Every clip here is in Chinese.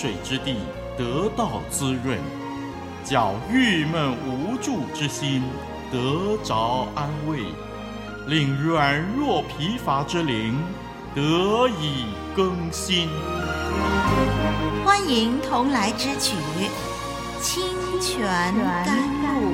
水之地得到滋润，叫郁闷无助之心得着安慰，令软弱疲乏之灵得以更新。欢迎同来之曲《清泉甘露》。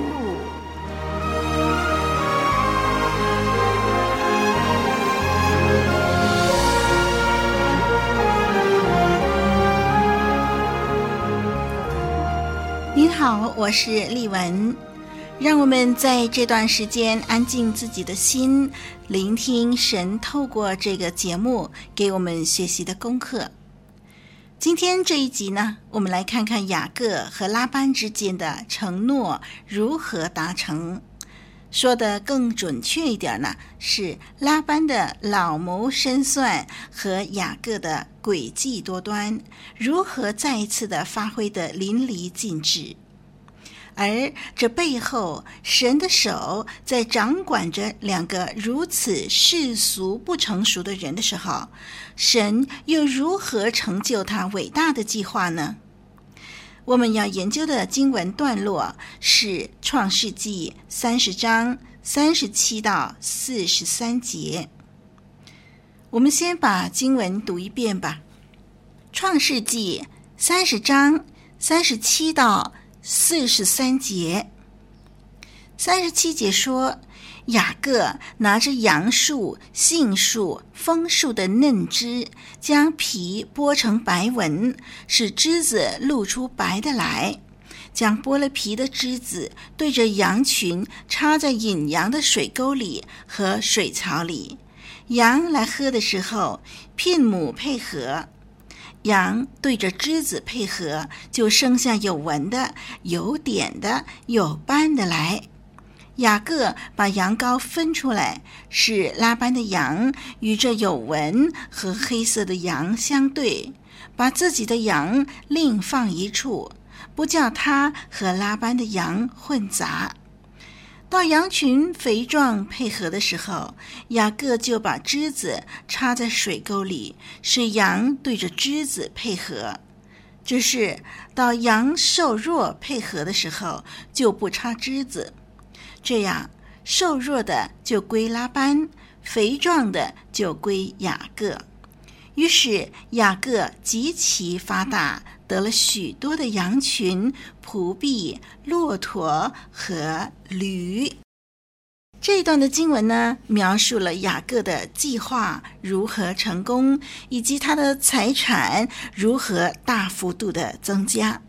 好，我是丽文。让我们在这段时间安静自己的心，聆听神透过这个节目给我们学习的功课。今天这一集呢，我们来看看雅各和拉班之间的承诺如何达成。说的更准确一点呢，是拉班的老谋深算和雅各的诡计多端如何再一次的发挥得淋漓尽致。而这背后，神的手在掌管着两个如此世俗不成熟的人的时候，神又如何成就他伟大的计划呢？我们要研究的经文段落是《创世纪》三十章三十七到四十三节。我们先把经文读一遍吧，《创世纪》三十章三十七到四十三节。三十七节说。雅各拿着杨树、杏树、枫树的嫩枝，将皮剥成白纹，使枝子露出白的来。将剥了皮的枝子对着羊群插在引羊的水沟里和水槽里，羊来喝的时候，牝母配合，羊对着枝子配合，就生下有纹的、有点的、有斑的来。雅各把羊羔分出来，使拉班的羊与这有纹和黑色的羊相对，把自己的羊另放一处，不叫他和拉班的羊混杂。到羊群肥壮配合的时候，雅各就把枝子插在水沟里，使羊对着枝子配合。只是到羊瘦弱配合的时候，就不插枝子。这样，瘦弱的就归拉班，肥壮的就归雅各。于是雅各极其发达，得了许多的羊群、仆婢、骆驼和驴。这一段的经文呢，描述了雅各的计划如何成功，以及他的财产如何大幅度的增加。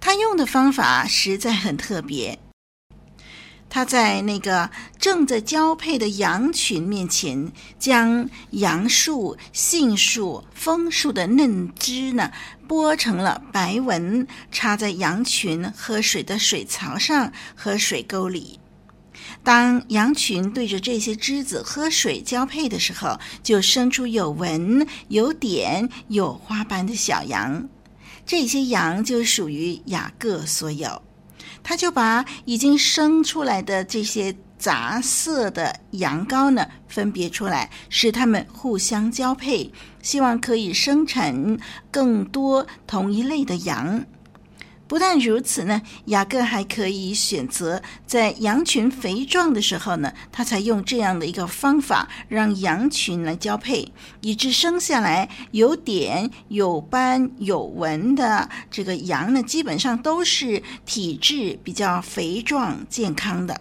他用的方法实在很特别。他在那个正在交配的羊群面前，将杨树、杏树、枫树的嫩枝呢剥成了白纹，插在羊群喝水的水槽上和水沟里。当羊群对着这些枝子喝水交配的时候，就生出有纹、有点、有花斑的小羊。这些羊就属于雅各所有。他就把已经生出来的这些杂色的羊羔呢，分别出来，使它们互相交配，希望可以生产更多同一类的羊。不但如此呢，雅各还可以选择在羊群肥壮的时候呢，他才用这样的一个方法让羊群来交配，以致生下来有点、有斑、有纹的这个羊呢，基本上都是体质比较肥壮、健康的。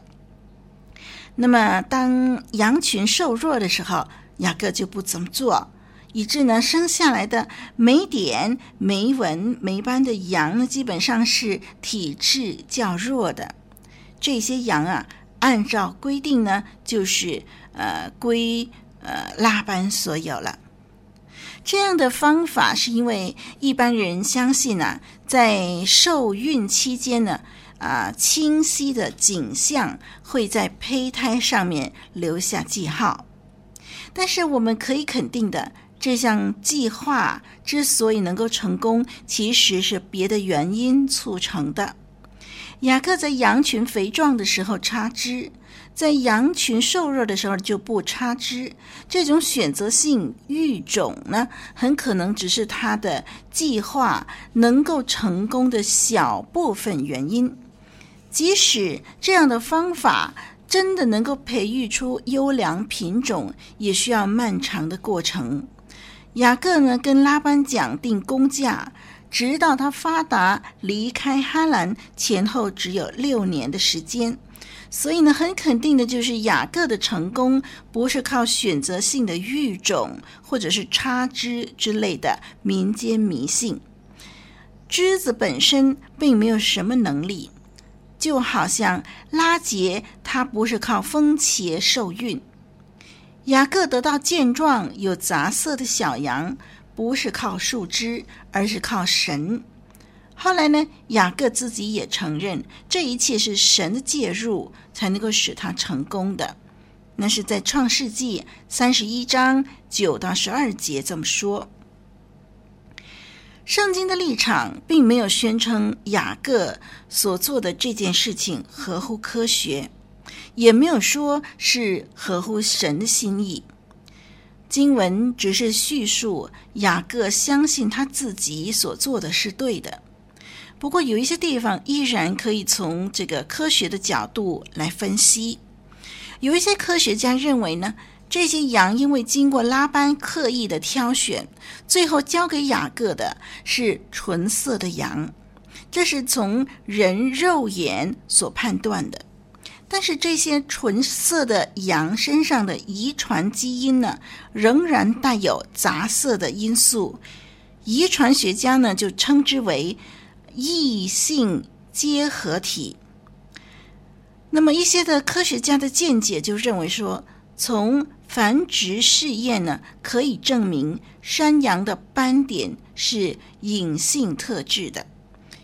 那么，当羊群瘦弱的时候，雅各就不怎么做。以致呢，生下来的没点、没纹、没斑的羊呢，基本上是体质较弱的。这些羊啊，按照规定呢，就是呃归呃拉班所有了。这样的方法是因为一般人相信呢、啊，在受孕期间呢，啊、清晰的景象会在胚胎上面留下记号。但是我们可以肯定的。这项计划之所以能够成功，其实是别的原因促成的。雅各在羊群肥壮的时候插枝，在羊群瘦弱的时候就不插枝，这种选择性育种呢，很可能只是他的计划能够成功的小部分原因。即使这样的方法真的能够培育出优良品种，也需要漫长的过程。雅各呢，跟拉班讲定工价，直到他发达离开哈兰前后只有六年的时间。所以呢，很肯定的就是雅各的成功不是靠选择性的育种或者是插枝之类的民间迷信。枝子本身并没有什么能力，就好像拉结，它不是靠风茄受孕。雅各得到健壮有杂色的小羊，不是靠树枝，而是靠神。后来呢，雅各自己也承认，这一切是神的介入才能够使他成功的。那是在创世纪三十一章九到十二节这么说。圣经的立场并没有宣称雅各所做的这件事情合乎科学，也没有说是合乎神的心意。经文只是叙述雅各相信他自己所做的是对的。不过有一些地方依然可以从这个科学的角度来分析。有一些科学家认为呢，这些羊因为经过拉班刻意的挑选，最后交给雅各的是纯色的羊，这是从人肉眼所判断的。但是这些纯色的羊身上的遗传基因呢，仍然带有杂色的因素。遗传学家呢就称之为。异性结合体。那么一些的科学家的见解就认为说，从繁殖试验呢，可以证明山羊的斑点是隐性特质的。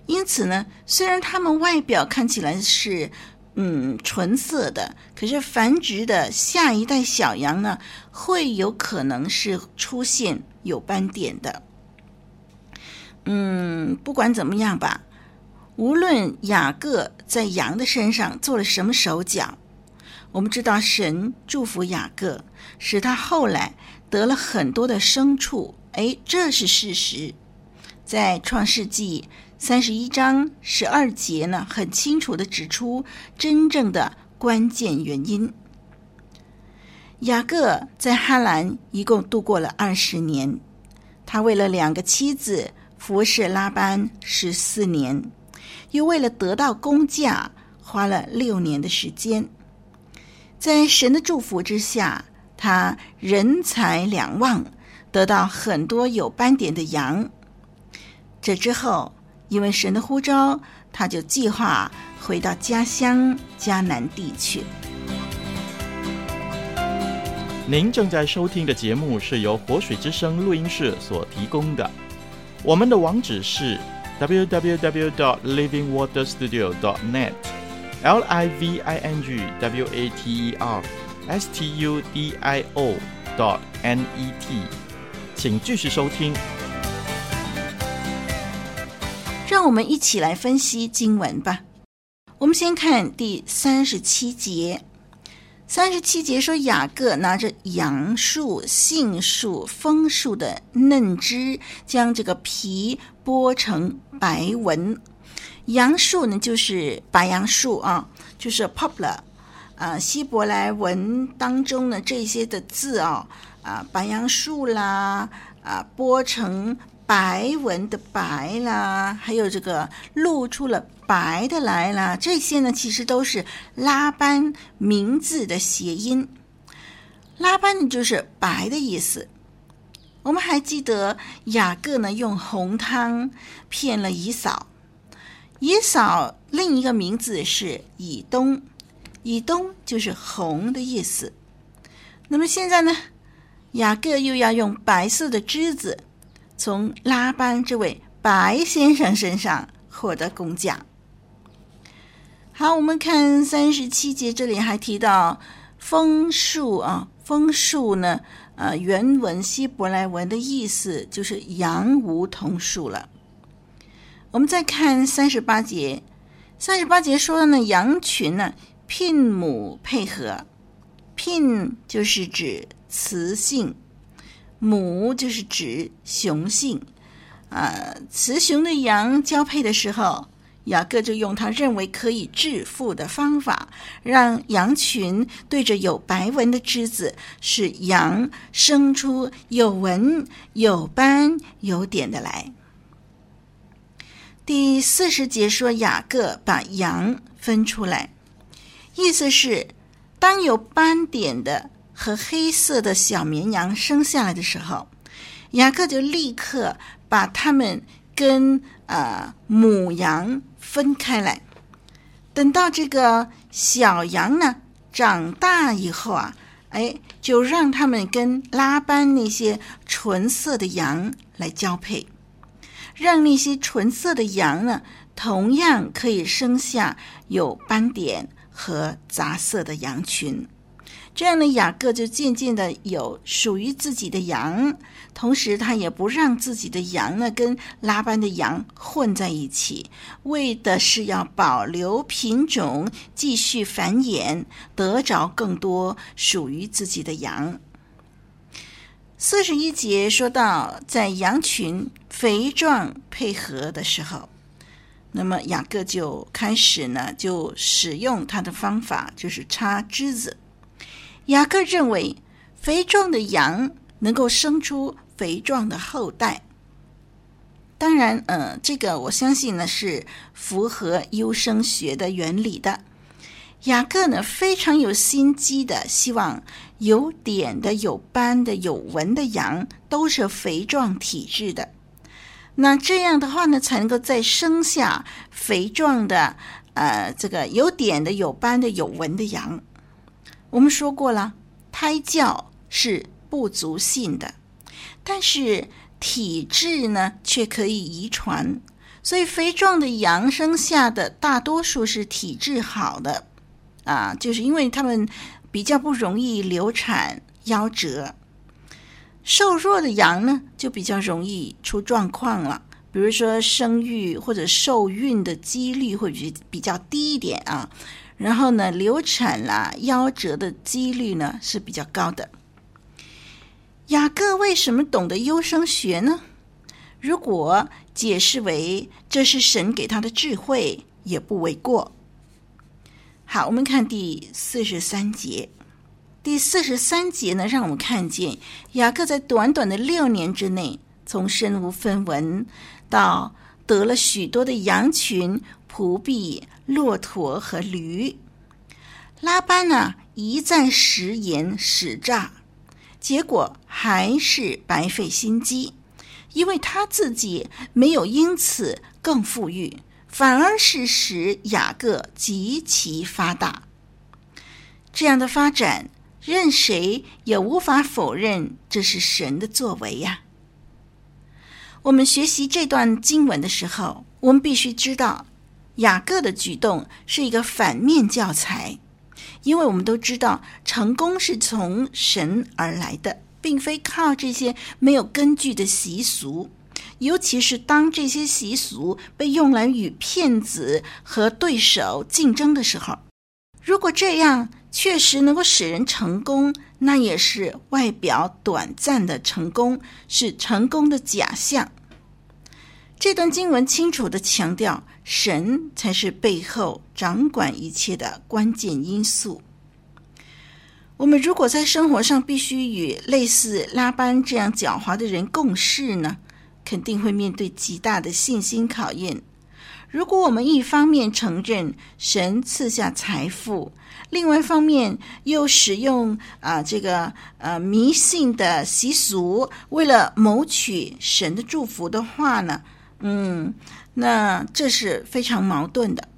因此呢，虽然它们外表看起来是嗯纯色的，可是繁殖的下一代小羊呢，会有可能是出现有斑点的。嗯，不管怎么样吧，无论雅各在羊的身上做了什么手脚，我们知道神祝福雅各，使他后来得了很多的牲畜，哎，这是事实。在创世纪三十一章十二节呢，很清楚地指出真正的关键原因。雅各在哈兰一共度过了二十年，他为了两个妻子。服侍拉班十四年，又为了得到工价，花了六年的时间。在神的祝福之下，他人财两旺，得到很多有斑点的羊。这之后，因为神的呼召，他就计划回到家乡迦南地去。您正在收听的节目是由活水之声录音室所提供的。我们的网址是 www.dot.livingwaterstudio.dot.net l i v i n g w a t e r s t u d i o dot .n e t，请继续收听。让我们一起来分析经文吧。我们先看第三十七节。三十七节说，雅各拿着杨树、杏树、枫树的嫩枝，将这个皮剥成白纹。杨树呢，就是白杨树啊，就是 poplar 啊。希伯来文当中呢，这些的字啊，啊，白杨树啦，啊，剥成。白纹的白啦，还有这个露出了白的来啦，这些呢，其实都是拉班名字的谐音。拉班，就是白的意思。我们还记得雅各呢，用红汤骗了以嫂。以嫂另一个名字是以东，以东就是红的意思。那么现在呢，雅各又要用白色的枝子。从拉班这位白先生身上获得工价。好，我们看三十七节，这里还提到枫树啊，枫树呢，呃，原文希伯来文的意思就是杨梧桐树了。我们再看三十八节，三十八节说的呢，羊群呢牝母配合，牝就是指雌性，母就是指雄性。啊，雌雄的羊交配的时候，雅各就用他认为可以致富的方法，让羊群对着有白纹的枝子，使羊生出有纹、有斑、有点的来。第四十节说，雅各把羊分出来，意思是，当有斑点的和黑色的小绵羊生下来的时候，雅各就立刻。把它们跟呃母羊分开来，等到这个小羊呢长大以后啊，哎，就让它们跟拉班那些纯色的羊来交配，让那些纯色的羊呢，同样可以生下有斑点和杂色的羊群。这样的雅各就渐渐的有属于自己的羊，同时他也不让自己的羊呢跟拉班的羊混在一起，为的是要保留品种，继续繁衍，得着更多属于自己的羊。四十一节说到，在羊群肥壮配合的时候，那么雅各就开始呢，就使用他的方法，就是插枝子。雅各认为，肥壮的羊能够生出肥壮的后代。当然，呃，这个我相信呢是符合优生学的原理的。雅各呢非常有心机的，希望有点的、有斑的、有纹的羊都是肥壮体质的。那这样的话呢，才能够再生下肥壮的，呃，这个有点的、有斑的、有纹的羊。我们说过了，胎教是不足信的，但是体质呢却可以遗传，所以肥壮的羊生下的大多数是体质好的，啊，就是因为他们比较不容易流产夭折。瘦弱的羊呢就比较容易出状况了，比如说生育或者受孕的几率会比比较低一点啊。然后呢，流产啦、夭折的几率呢是比较高的。雅各为什么懂得优生学呢？如果解释为这是神给他的智慧，也不为过。好，我们看第四十三节。第四十三节呢，让我们看见雅各在短短的六年之内，从身无分文到得了许多的羊群、仆婢。骆驼和驴，拉班呢一再食言使诈，结果还是白费心机，因为他自己没有因此更富裕，反而是使雅各极其发达。这样的发展，任谁也无法否认这是神的作为呀。我们学习这段经文的时候，我们必须知道。雅各的举动是一个反面教材，因为我们都知道，成功是从神而来的，并非靠这些没有根据的习俗。尤其是当这些习俗被用来与骗子和对手竞争的时候，如果这样确实能够使人成功，那也是外表短暂的成功，是成功的假象。这段经文清楚地强调，神才是背后掌管一切的关键因素。我们如果在生活上必须与类似拉班这样狡猾的人共事呢，肯定会面对极大的信心考验。如果我们一方面承认神赐下财富，另外一方面又使用啊、这个呃迷信的习俗，为了谋取神的祝福的话呢，嗯，那这是非常矛盾的。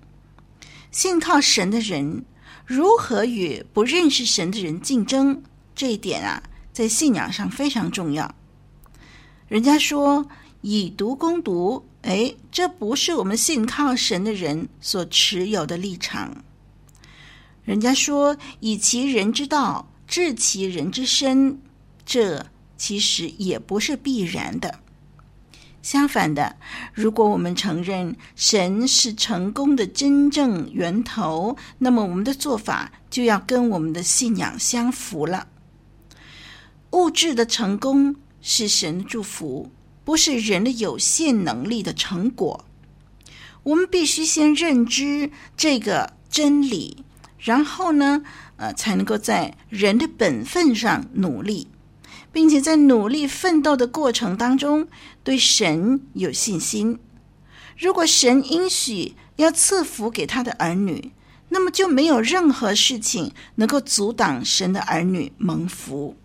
信靠神的人如何与不认识神的人竞争？这一点啊，在信仰上非常重要。人家说以毒攻毒，哎，这不是我们信靠神的人所持有的立场。人家说以其人之道治其人之身，这其实也不是必然的。相反的，如果我们承认神是成功的真正源头，那么我们的做法就要跟我们的信仰相符了。物质的成功是神的祝福，不是人的有限能力的成果。我们必须先认知这个真理，然后呢，呃，才能够在人的本分上努力。并且在努力奋斗的过程当中，对神有信心。如果神应许要赐福给他的儿女，那么就没有任何事情能够阻挡神的儿女蒙福。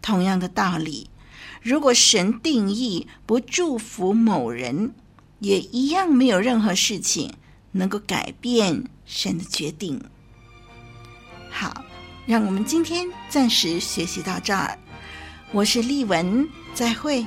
同样的道理，如果神定义不祝福某人，也一样没有任何事情能够改变神的决定。好，让我们今天暂时学习到这儿。我是丽文，再会。